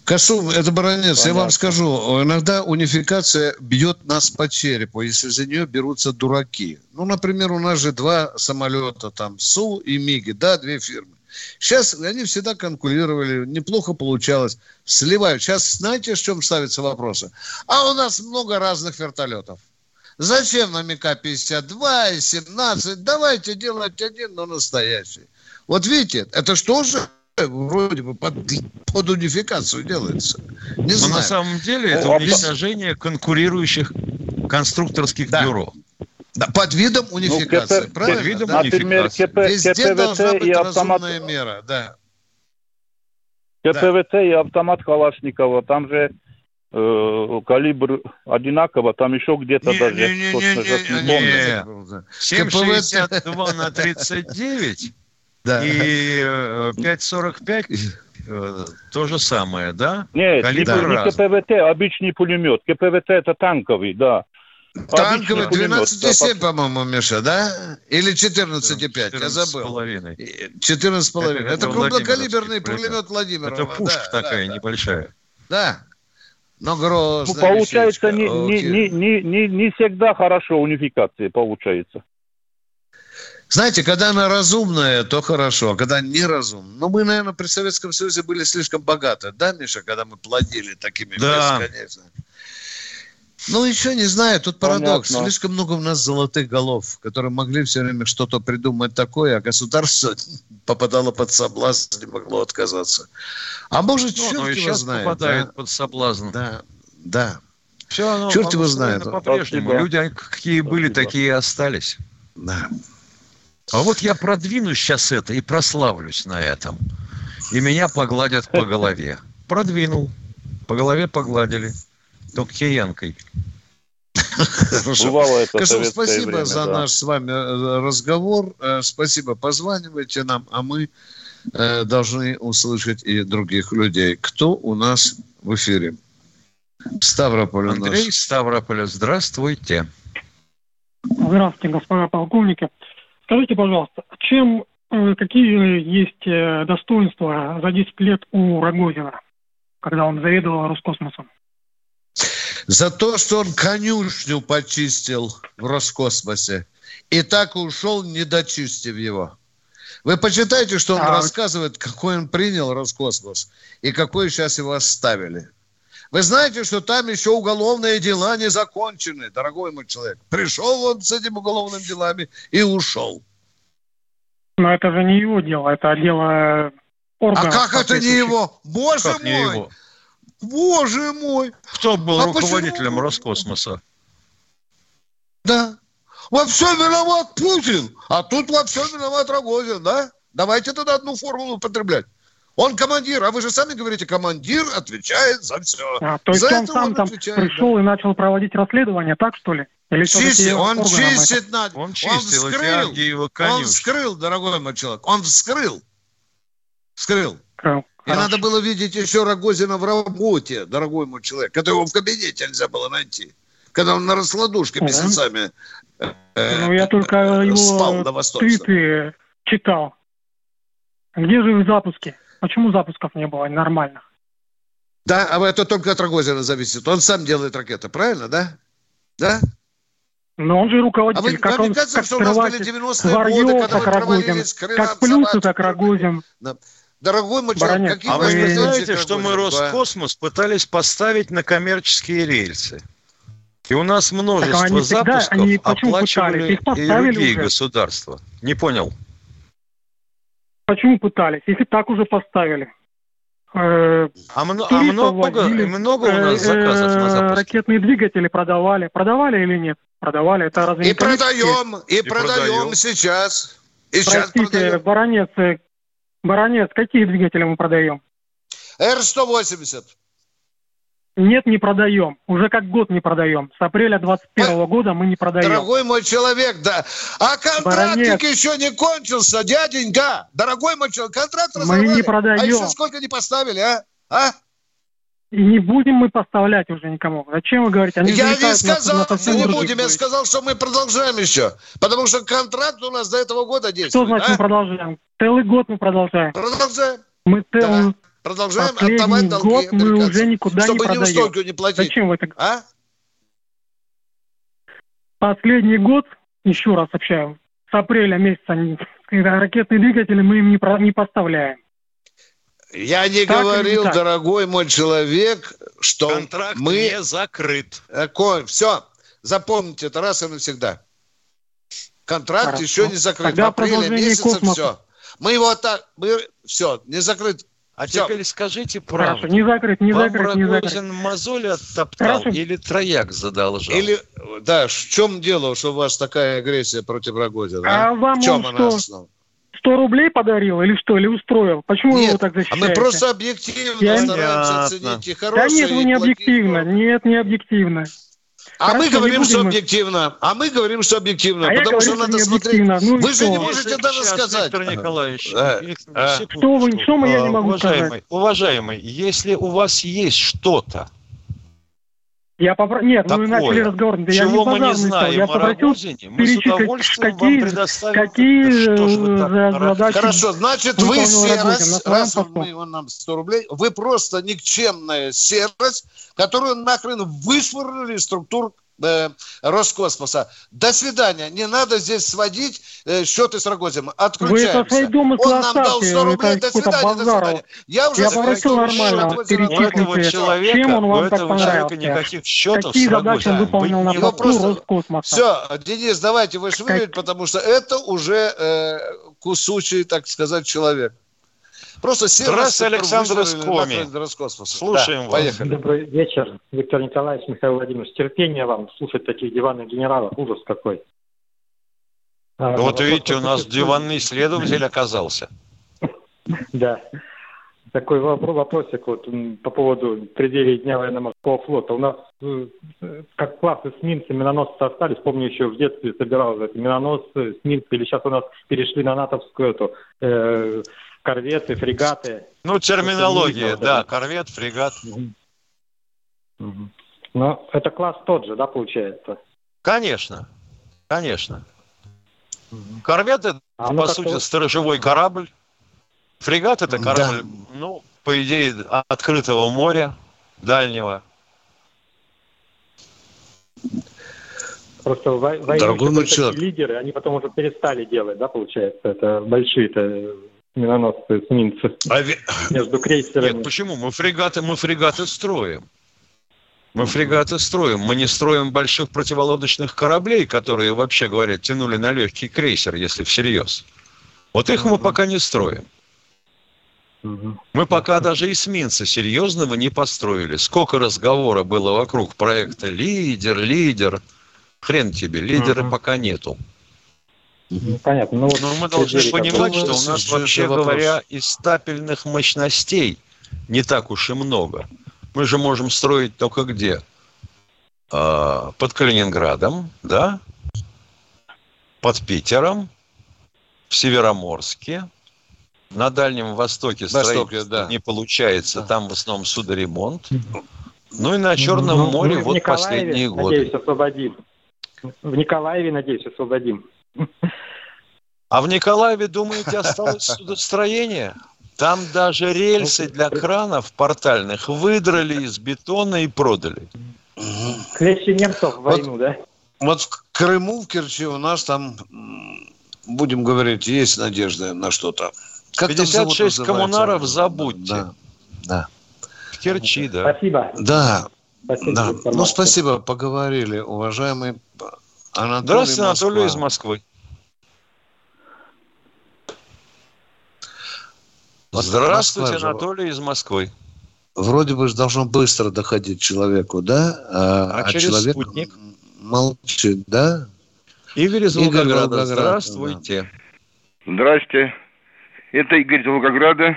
Косу, это баронец, Понятно. я вам скажу, иногда унификация бьет нас по черепу, если за нее берутся дураки. Ну, например, у нас же два самолета, там, СУ и МИГи, да, две фирмы. Сейчас они всегда конкурировали, неплохо получалось, сливают. Сейчас знаете, в чем ставятся вопросы? А у нас много разных вертолетов. Зачем нам МК-52 и 17? Давайте делать один, но настоящий. Вот видите, это что же вроде бы под, под унификацию делается. Не Но знаю. на самом деле это уничтожение конкурирующих конструкторских да. бюро. Да, под видом ну, унификации, ну, правильно? Под видом да? Например, КП, Везде КПВТ должна быть и автомат... мера, да. КПВТ да. и автомат Калашникова, там же э, калибр одинаково, там еще где-то не, даже... Не, не, не, не, не, не. 7,62 на 39 да. и 5,45 э, э, то же самое, да? Нет, Калибр не, не КПВТ, обычный пулемет. КПВТ это танковый, да. Танковый 12,7, по-моему, Миша, да? Или 14,5, я забыл. 14,5. Это, это крупнокалиберный пулемет Владимира. Это пушка да, такая да, небольшая. Да. Но грозная. Ну, получается, не, не, не, не, не, не всегда хорошо унификация получается. Знаете, когда она разумная, то хорошо, а когда неразумная. Ну, мы, наверное, при Советском Союзе были слишком богаты, да, Миша, когда мы плодили такими да. бесконечно. Ну, еще не знаю, тут парадокс. Понятно. Слишком много у нас золотых голов, которые могли все время что-то придумать такое, а государство попадало под соблазн, не могло отказаться. А может, ну, черт его знает. попадает да? под соблазн. Да, да. Все оно черт его знает. По-прежнему. Люди какие были, такие и остались. Да. А вот я продвину сейчас это и прославлюсь на этом. И меня погладят по голове. Продвинул. По голове погладили. Токхиянкой. Бывало это Кашев, спасибо время, за да. наш с вами э, разговор. Э, спасибо, позванивайте нам, а мы э, должны услышать и других людей. Кто у нас в эфире? Ставрополь Андрей нас. Ставрополь, здравствуйте. Здравствуйте, господа полковники. Скажите, пожалуйста, чем, какие есть достоинства за 10 лет у Рогозина, когда он заведовал Роскосмосом? За то, что он конюшню почистил в Роскосмосе. И так ушел, не дочистив его. Вы почитайте, что он а... рассказывает, какой он принял Роскосмос и какой сейчас его оставили. Вы знаете, что там еще уголовные дела не закончены, дорогой мой человек. Пришел он с этими уголовными делами и ушел. Но это же не его дело, это дело органов. А как это не его? Боже как мой! Его? Боже мой! Кто был а руководителем почему? Роскосмоса? Да. Во всем виноват Путин, а тут во всем виноват Рогозин, да? Давайте тогда одну формулу употреблять. Он командир, а вы же сами говорите, командир отвечает за все. А, то есть за он сам он там пришел да. и начал проводить расследование, так что ли? Или Чисти, он чистит на... Он чистил, он вскрыл, он вскрыл, дорогой мой человек, он вскрыл. Вскрыл. Вскрыл. И Хорошо. надо было видеть еще Рогозина в работе, дорогой мой человек, которого в кабинете нельзя было найти. Когда он на раскладушке месяцами э, Ну, я только его спал твиты читал. Где же запуски? Почему запусков не было нормальных? Да, а это только от Рогозина зависит. Он сам делает ракеты, правильно, да? Да? Но он же руководитель. А вы, как вам он, кажется, как что у нас были 90-е годы, когда как Рогозин, как Плюсу, так Рогозин. Да. Дорогой мой человек, какие а вы не знаете, что мы Роскосмос пытались поставить на коммерческие рельсы? И у нас множество они запусков всегда, они оплачивали и другие уже. государства. Не понял. Почему пытались? Если так уже поставили. Э, а, а много, возили, много у нас заказов на запуск? Ракетные двигатели продавали. Продавали или нет? Продавали. Это разве и продаем, и, и продаем, продаем сейчас. И Простите, сейчас Баранец, э, Баронец, какие двигатели мы продаем? Р-180. Нет, не продаем. Уже как год не продаем. С апреля 21 -го года мы не продаем. Дорогой мой человек, да. А контрактик еще не кончился, дяденька. Дорогой мой человек, контракт разорвали. Мы не продаем. А еще сколько не поставили, а? А? И не будем мы поставлять уже никому. Зачем вы говорите? Они я не сказал, на, на не будем. Я сказал, что мы продолжаем еще. Потому что контракт у нас до этого года действует. Что значит а? мы продолжаем? Целый год мы продолжаем. Продолжаем. Мы целый... Да. Продолжаем отдавать долги год мы уже никуда чтобы не продаем. не, не платить. Зачем вы это... А? Последний год, еще раз сообщаю, с апреля месяца ракетные двигатели мы им не, про, не поставляем. Я не так говорил, не дорогой мой человек, что Контракт мы... не закрыт. Все, запомните это раз и навсегда. Контракт Хорошо. еще не закрыт. Тогда в апреле месяце космоса. все. Мы его так, мы, все, не закрыт. А Все. теперь скажите правду. Хорошо, не закрыть, не Вам закрыть, не. Рогозин мозоль оттоптал Хорошо. или трояк задолжал? Или, да, в чем дело, что у вас такая агрессия против Рогозина? А вам в чем он она что? основа? 100 рублей подарил или что, или устроил? Почему вы его Нет, так а защищаете? мы просто объективно Я- стараемся оценить и Да хорошее, нет, вы не объективно, нет, не объективно. А мы Хорошо, говорим, не что объективно. А мы говорим, что объективно. А потому говорю, что что надо смотреть. Ну Вы же что? не можете даже Сейчас, сказать. Виктор Николаевич, А, Виктор, а. секундочку. Что вы- что мы, я не А, могу уважаемый, сказать? Уважаемый, если у вас есть что-то, Я попро... Нет, Такое, вы начали разговор. Да я чего мы не базар начал. знаем Я о попросил Рогозине, мы с перечислить, удовольствием какие, вам предоставим. какие Что вы э, так задачи Хорошо, значит, вы серость, раз мы, он нам 100 рублей, вы просто никчемная серость, которую нахрен вышвырнули из структур э, Роскосмоса. До свидания. Не надо здесь сводить э, счеты с Рогозиным. Отключаемся. Вы это свои Он нам дал оставьте, 100 рублей. это До свидания, до свидания. Я уже Я попросил нормально. У этого человека, чем он у вам так этого человека понравился. никаких счетов Какие с задачи он выполнил на его просто- Роскосмоса? Все, Денис, давайте вышвыривать, потому что это уже э, кусучий, так сказать, человек. Просто серость, Здравствуйте, Александр Искоми. Слушаем Да, вас. Поехали. Добрый вечер, Виктор Николаевич, Михаил Владимирович. Терпение вам слушать таких диванных генералов. Ужас какой. А, Ну, Вот вопрос видите, у нас диванный следователь оказался. Да. Такой вопро- вопросик вот по поводу преддверия Дня военно-морского флота. У нас э, как класс эсминцы, миноносцы остались. Помню, еще в детстве собирал эти миноносцы, эсминцы. Или сейчас у нас перешли на натовскую эту э, корветы, фрегаты. Ну, терминология, видно, да, да. корвет, фрегат. Но это класс тот же, да, получается? Конечно, конечно. Корвет это, А по сути, сторожевой корабль. Фрегат это корабль, ну, по идее, открытого моря, дальнего. Просто в вой- войну Дорогой еще мой были такие человек. лидеры, они потом уже перестали делать, да, получается? Это большие-то миноносцы, эсминцы А между крейсерами. Нет, почему? Мы фрегаты, мы фрегаты строим. Мы фрегаты строим. Мы не строим больших противолодочных кораблей, которые, вообще говоря, тянули на легкий крейсер, если всерьез. Вот их мы пока не строим. Мы пока даже эсминца серьезного не построили. Сколько разговора было вокруг проекта «Лидер», «Лидер». Хрен тебе, лидера пока нету. Ну, Понятно. Ну, вот Но мы должны понимать, что у нас, вообще вопрос. говоря, из стапельных мощностей не так уж и много. Мы же можем строить только где? А, Под Калининградом, да? Под Питером, в Североморске, на Дальнем Востоке Востоке, строительство да. не получается, Да. там в основном судоремонт. Ну и на Черном Ну, море мы в вот Николаеве, последние Надеюсь, годы. освободим. В Николаеве, надеюсь, освободим. А в Николаеве, думаете, осталось судостроение? Там даже рельсы для кранов портальных выдрали из бетона и продали. Клещи немцев в Вот- войну, да? Вот в Крыму, в Керчи у нас там, будем говорить, есть надежда на что-то. Как там завод 56 называется? коммунаров забудьте. Да, да. В Керчи, да. Спасибо. Да, Спасибо да. Ну, спасибо, поговорили, уважаемый Анатолий Здравствуйте, Анатолий Москва. из Москвы. Здравствуйте, Москва Анатолий из Москвы. Вроде бы же должно быстро доходить человеку, да? А, А через человек спутник? молчит, да? Игорь из Игорь Волгограда. Волгоград, Здравствуйте. Здрасте. Это Игорь из Волгограда.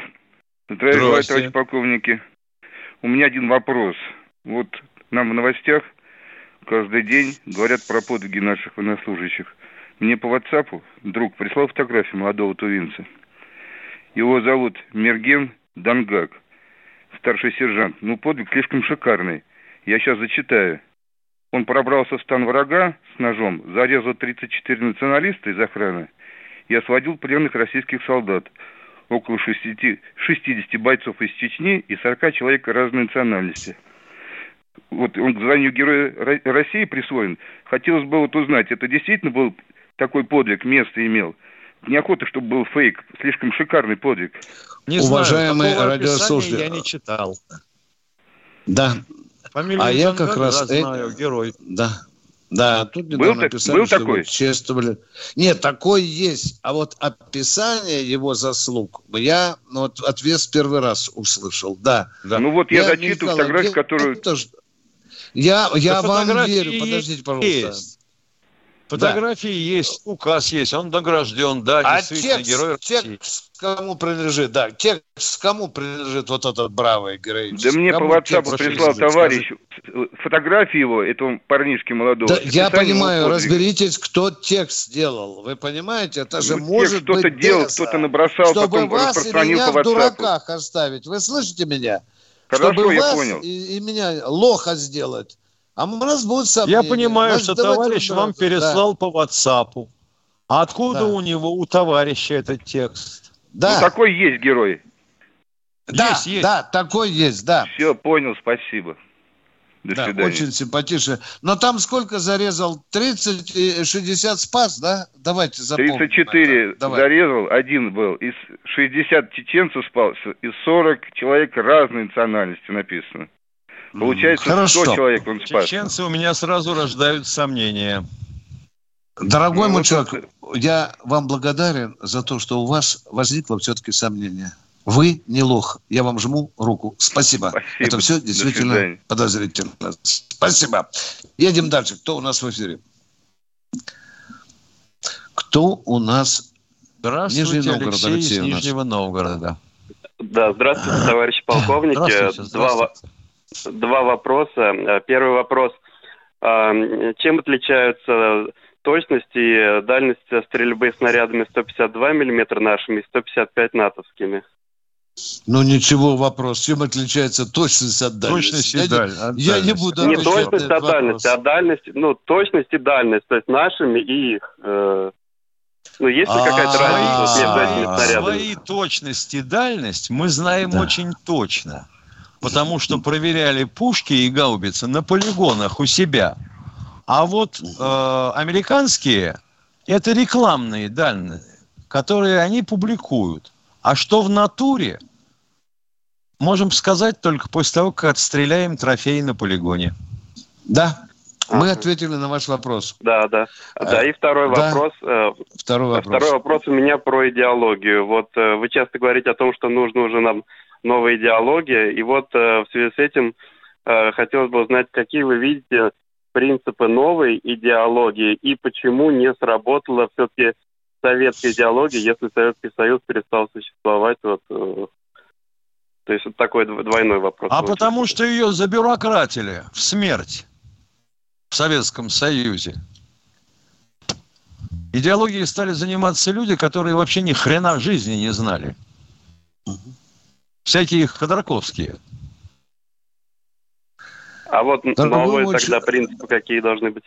Здрасте. товарищ полковники. У меня один вопрос. Вот нам в новостях каждый день говорят про подвиги наших военнослужащих. Мне по WhatsApp друг прислал фотографию молодого тувинца. Его зовут Мерген Дангак, старший сержант. Ну, подвиг слишком шикарный. Я сейчас зачитаю. Он пробрался в стан врага с ножом, зарезал 34 националиста из охраны и освободил пленных российских солдат. Около 60, 60 бойцов из Чечни и 40 человек разной национальности. Вот он к званию Героя Ро- России присвоен. Хотелось бы вот узнать, это действительно был такой подвиг, место имел? Неохота, чтобы был фейк, слишком шикарный подвиг. Не Уважаемый радиослушатель, я не читал. Да, Фамилию А я как раз э- знаю, герой. да. Да, тут недавно был, написали, был что такой? чествовали. Нет, такой есть. А вот описание его заслуг я ну, вот ответ первый раз услышал. Да. да. Ну вот я, я зачитываю фотографию, которую... Я, я вам верю. Подождите, пожалуйста. Есть. Фотографии да. есть, указ есть, он награжден, да, а действительно текст, герой текст кому принадлежит, да, текст кому принадлежит вот этот бравый герой? Да мне кому по WhatsApp прислал товарищ скажи? фотографии его, этого парнишки молодого. Да, я понимаю, разберитесь, кто текст сделал. Вы понимаете, это же ну, может кто-то быть делал, кто-то набросал, чтобы потом вас распространил и меня по WhatsApp. в дураках оставить. Вы слышите меня? Хорошо, чтобы я вас понял. И, и меня лоха сделать. А у нас будут сомнения. Я понимаю, Значит, что товарищ вам переслал да. по WhatsApp. А откуда да. у него, у товарища этот текст? Да. Ну, такой есть герой. Да, есть, есть. да, такой есть, да. Все, понял, спасибо. До да, свидания. очень симпатично. Но там сколько зарезал? 30 и 60 спас, да? Давайте запомним. 34 это. зарезал, один был. Из 60 чеченцев спал, из 40 человек разной национальности написано. Получается, Хорошо. 100 человек он спас. Чеченцы у меня сразу рождают сомнения. Дорогой ну, мой человек, я вам благодарен за то, что у вас возникло все-таки сомнение. Вы не лох. Я вам жму руку. Спасибо. Спасибо. Это все действительно подозрительно. Спасибо. Едем дальше. Кто у нас в эфире? Кто у нас? Здравствуйте, Нижний Новгород, Алексей, Алексей из Нижнего Новгорода. Да, здравствуйте, товарищ полковник. Здравствуйте, здравствуйте. Два, Два вопроса. Первый вопрос. А, чем отличаются точность и дальность стрельбы снарядами 152 мм нашими и 155 натовскими? Ну ничего, вопрос. Чем отличается точность от дальности? Точность и дальность. Я, не буду Не точность от дальности, а дальность, ну, точность и дальность, то есть нашими и их. Э, ну, есть ли какая-то разница между этими снарядами? Свои точность и дальность мы знаем очень точно потому что проверяли пушки и гаубицы на полигонах у себя. А вот э, американские это рекламные данные, которые они публикуют. А что в натуре, можем сказать только после того, как отстреляем трофеи на полигоне. Да, мы ответили на ваш вопрос. Да, да. Да, и второй да. вопрос. Э, второй вопрос. Второй вопрос у меня про идеологию. Вот э, вы часто говорите о том, что нужно уже нам новая идеология. И вот э, в связи с этим хотелось бы узнать, какие вы видите принципы новой идеологии и почему не сработала все-таки советская идеология, если Советский Союз перестал существовать. Вот, то есть вот такой двойной вопрос. А потому что ее забюрократили в смерть в Советском Союзе. Идеологией стали заниматься люди, которые вообще ни хрена жизни не знали. Всякие ходорковские. А вот Дорогой новые очень... тогда принципы какие должны быть?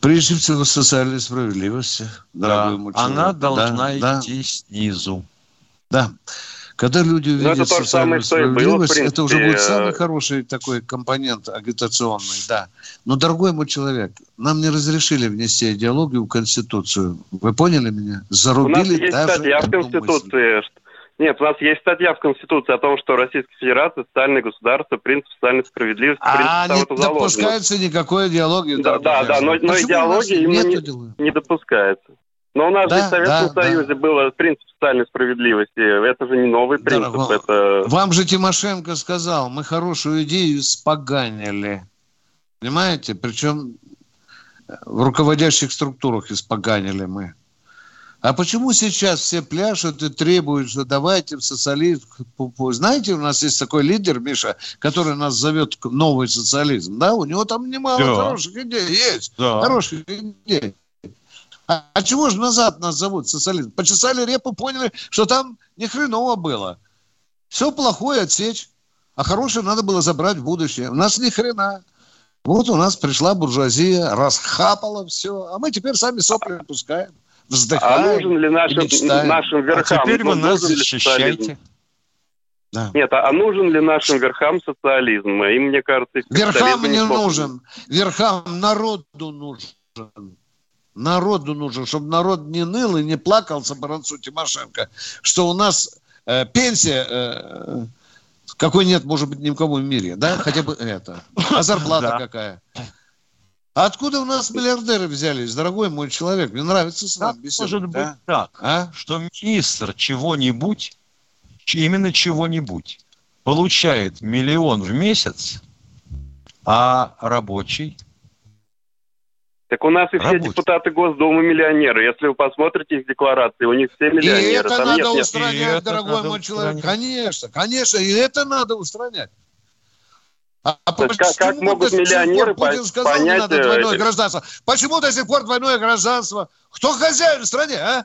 Прежде всего, социальной справедливости. Да, она должна да, идти да. снизу. Да. Когда люди ну, увидят социальную самое, справедливость, было, это уже будет самый хороший такой компонент агитационный, да. Но, дорогой мой человек, нам не разрешили внести идеологию в Конституцию. Вы поняли меня? Зарубили У нас есть статья в Конституции, мысль. Нет, у нас есть статья в Конституции о том, что Российская Федерация социальное государство, принцип социальной справедливости, а принцип не допускается никакой идеологии. Да, да, да, но, но идеология именно не, не допускается. Но у нас да, же в Советском да, Союзе да. был принцип социальной справедливости. Это же не новый принцип. Да, это... Вам же Тимошенко сказал, мы хорошую идею испоганили. Понимаете? Причем в руководящих структурах испоганили мы. А почему сейчас все пляшут и требуют, что давайте в социализм? Знаете, у нас есть такой лидер, Миша, который нас зовет в новый социализм. Да, у него там немало да. хороших идей есть. Да. Хороших идей. А, а чего же назад нас зовут социализм? Почесали репу, поняли, что там ни хреново было. Все плохое отсечь, а хорошее надо было забрать в будущее. У нас ни хрена. Вот у нас пришла буржуазия, расхапала все, а мы теперь сами сопли пускаем вздыхаем. А нужен ли нашим, нашим верхам? А теперь вы нас защищаете. Да. Нет, а, а нужен ли нашим верхам социализм? И мне кажется, верхам не, не нужен. Верхам народу нужен. Народу нужен, чтобы народ не ныл и не плакался по Баранцу Тимошенко, что у нас э, пенсия э, какой нет, может быть, ни в в мире, да, хотя бы это. А зарплата какая? Откуда у нас миллиардеры взялись, дорогой мой человек? Мне нравится с вами беседовать. Может быть так, а? что министр чего-нибудь, именно чего-нибудь, получает миллион в месяц, а рабочий – так у нас и все депутаты Госдумы миллионеры. Если вы посмотрите их декларации, у них все миллионеры. И это Там надо нет, устранять, нет. дорогой мой человек. Конечно, конечно, и это надо устранять. А, почему как, как могут миллионеры Путин сказал, понять... не надо двойное гражданство? Почему до сих пор двойное гражданство? Кто хозяин в стране, а?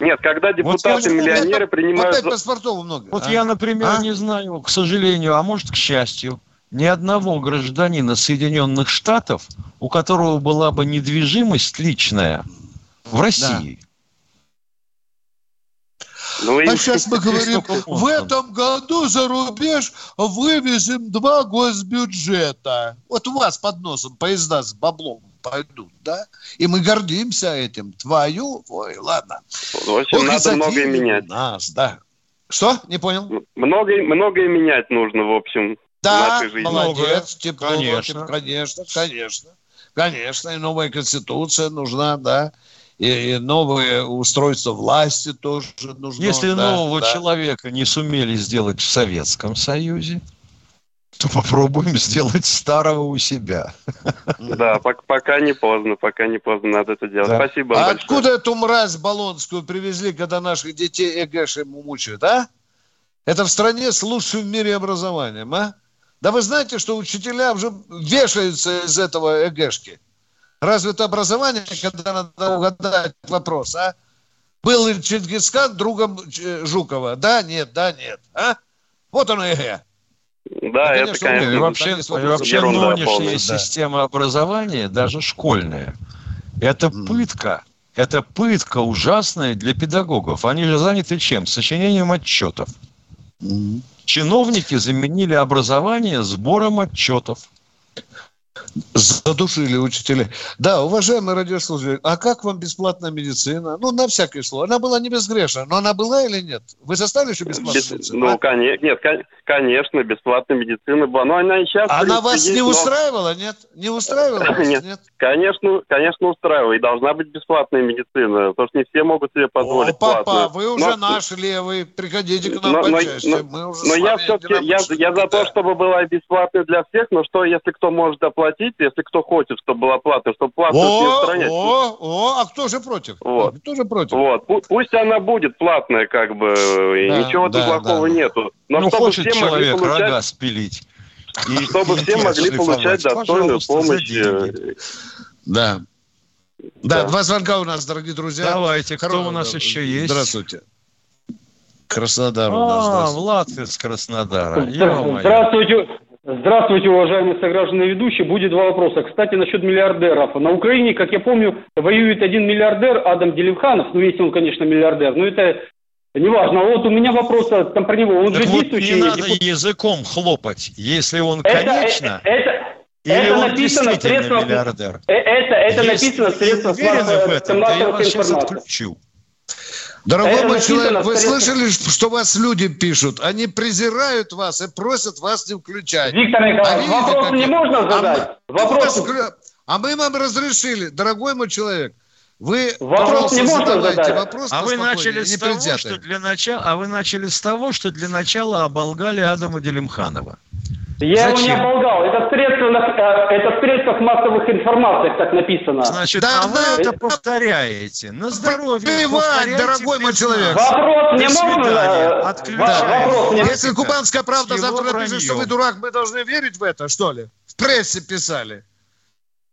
Нет, когда депутаты-миллионеры вот принимают... Опять паспортов много. Вот а? я, например, а? не знаю, к сожалению, а может, к счастью, ни одного гражданина Соединенных Штатов, у которого была бы недвижимость личная в России. Да. Ну, а сейчас мы говорим, в этом году за рубеж вывезем два госбюджета. Вот у вас под носом поезда с баблом пойдут, да? И мы гордимся этим. Твою, ой, ладно. В общем, Ох, надо многое менять. Нас, да. Что? Не понял? Многое, многое менять нужно, в общем. Да, молодец, тепло, конечно. конечно, конечно, конечно, и новая конституция нужна, да, и, и новое устройство власти тоже нужно. Если да, нового да. человека не сумели сделать в Советском Союзе, то попробуем сделать старого у себя. Да, пока не поздно, пока не поздно, надо это делать. Да. Спасибо а откуда эту мразь Болонскую привезли, когда наших детей ЭГЭшем мучают, а? Это в стране с лучшим в мире образованием, а? Да вы знаете, что учителя уже вешаются из этого ЭГшки. Разве это образование, когда надо угадать вопрос, а? Был ли Чингисхан другом Жукова? Да, нет, да, нет. А? Вот он ЭГ. Да, это, конечно, конечно и вообще, и вообще нынешняя система образования, даже школьная, это пытка. Это пытка ужасная для педагогов. Они же заняты чем? Сочинением отчетов. Чиновники заменили образование сбором отчетов. Задушили учителей. Да, уважаемые радиослушатели, а как вам бесплатная медицина? Ну, на всякий случай. Она была не безгрешна, но она была или нет? Вы застали еще бесплатную Без, медицину? Ну, а? конечно, нет, конечно, бесплатная медицина была. Но она и сейчас... Она вас не но... устраивала, нет? Не устраивала нет? нет? Конечно, конечно, устраивала. И должна быть бесплатная медицина, потому что не все могут себе позволить О, папа, платную. вы уже но... наш левый, приходите к нам но, почаще. Но, Мы уже но я все-таки, я, я за то, чтобы была бесплатная для всех, но что, если кто может оплатить, если кто хочет, чтобы была плата, чтобы плату не устранять. О, о, а кто же против? Вот. Кто же против? Вот. Пусть она будет платная, как бы, и да, ничего да, плохого да. нету. Но ну, чтобы хочет все человек получать... рога спилить. И, чтобы все могли получать достойную помощь. Э, да. Да, два звонка у нас, дорогие друзья. Давайте, кто Хоро... у нас еще есть? Здравствуйте. Краснодар у нас. А, Влад из Краснодара. Здравствуйте. Здравствуйте, уважаемые сограждане ведущие. Будет два вопроса. Кстати, насчет миллиардеров. На Украине, как я помню, воюет один миллиардер, Адам Делевханов. Ну, если он, конечно, миллиардер. Но это неважно. Вот у меня вопрос там про него. Он так же вот действующий... не надо депутат... языком хлопать, если он, это, конечно... Это, это... Или это он написано средства, миллиардер. Э, это, это Если написано в средствах массовой информации. Дорогой это мой человек, вы слышали, что вас люди пишут? Они презирают вас и просят вас не включать. Виктор Николаевич, а вопрос не можно задать? А мы, вопрос... а мы вам разрешили, дорогой мой человек. Вы вопрос не можно задать. Вопрос а вы начали с того, что для начала, а вы начали с того, что для начала оболгали Адама Делимханова. Я Зачем? его не оболгал. Это средство, э, это средство массовых информаций, так написано. Значит, да, а вы да, это повторяете. На здоровье. Плевать, дорогой мой человек. Вопрос не можно. Вопрос не Если Кубанская правда завтра напишет, что вы дурак, мы должны верить в это, что ли? В прессе писали.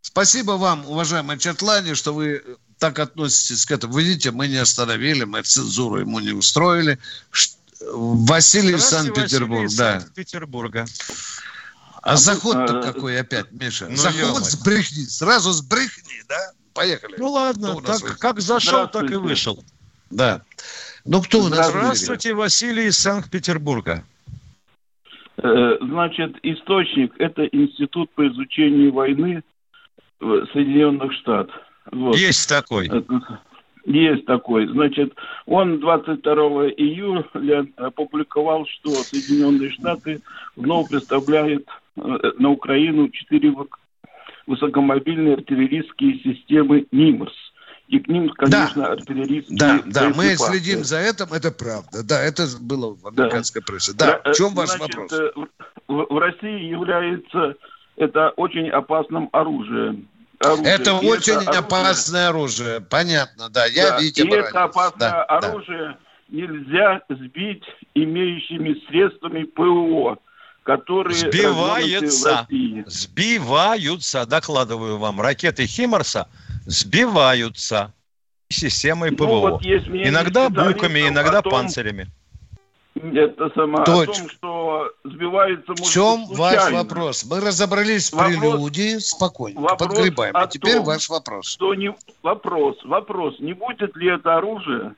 Спасибо вам, уважаемый Четлани, что вы так относитесь к этому. Вы видите, мы не остановили, мы цензуру ему не устроили. Василий из Санкт-Петербурга. Да. Санкт-Петербурга. А, а заход-то а, какой опять, Миша? Ну, Заход с брехни. Сразу с брехни, да? Поехали. Ну ладно, так, как зашел, так и вышел. Да. Ну кто у нас? Здравствуйте, Василий из Санкт-Петербурга. Э, значит, источник – это Институт по изучению войны в Соединенных Штатах. Вот. Есть такой. Есть такой. Значит, он 22 июля опубликовал, что Соединенные Штаты вновь представляют э, на Украину четыре высокомобильные артиллерийские системы «Нимрс». И к ним, конечно, да. артиллерийские Да, да, мы следим за этим, это правда. Да, это было в американской да. прессе. Да, в чем ваш Значит, вопрос? Э, в России является это очень опасным оружием. Оружие. Это и очень это опасное оружие. оружие. Понятно, да. Я, да. видите, И это опасное да, оружие да. нельзя сбить имеющими средствами ПВО которые сбиваются, сбиваются, докладываю вам, ракеты Химарса сбиваются системой ПВО. Ну, вот иногда буками, иногда том, панцирями. Это сама, Точно. о том, что сбивается В чем ваш вопрос? Мы разобрались вопрос, в прелюдии, спокойно, вопрос подгребаем. А теперь том, ваш вопрос. Что не, вопрос, вопрос, не будет ли это оружие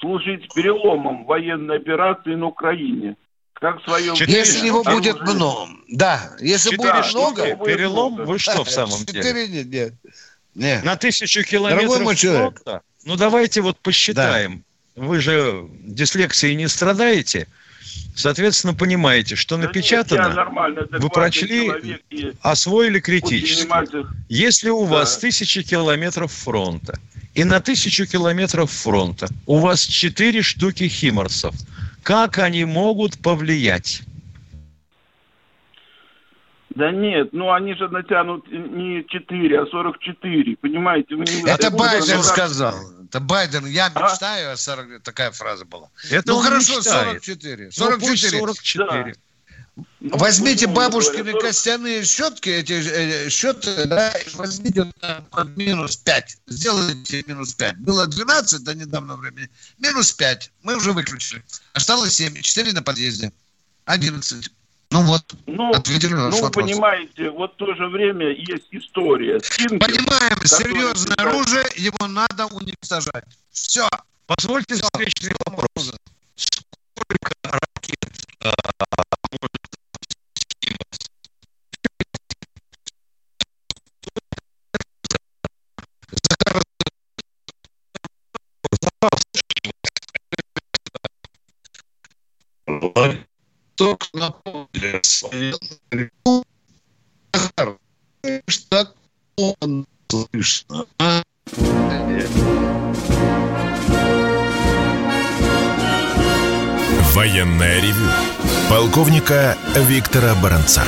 служить переломом военной операции на Украине? Как в своем Если его будет много, да, если Четыре будет много, перелом, вы что в самом деле? Четыре нет, нет. Нет. На тысячу километров фронта? Ну, давайте вот посчитаем. Да. Вы же дислексией не страдаете. Соответственно, понимаете, что да напечатано, нет, вы прочли, освоили критически. Если у да. вас тысяча километров фронта, и на тысячу километров фронта у вас четыре штуки химорсов, как они могут повлиять? Да нет, ну они же натянут не 4, а 44, понимаете? Вы не Это Байден сказал. Это Байден, я а? мечтаю а? о 40, такая фраза была. Это ну хорошо, мечтает. 44. 44. Ну, 44. Да. Возьмите ну, бабушкины костяные щетки, эти э, щеты, да, возьмите под минус 5. Сделайте минус 5. Было 12 до недавнего времени. Минус 5. Мы уже выключили. Осталось 7. 4 на подъезде. 11. Ну вот, ну, ответили на ну, вопрос. понимаете, вот в то же время есть история. Стинкер, Понимаем, серьезное который... оружие, его надо уничтожать. Все. Позвольте Все. встречный вопрос. Сколько ракет только напомнили? Военная ревю. Полковника Виктора Баранца.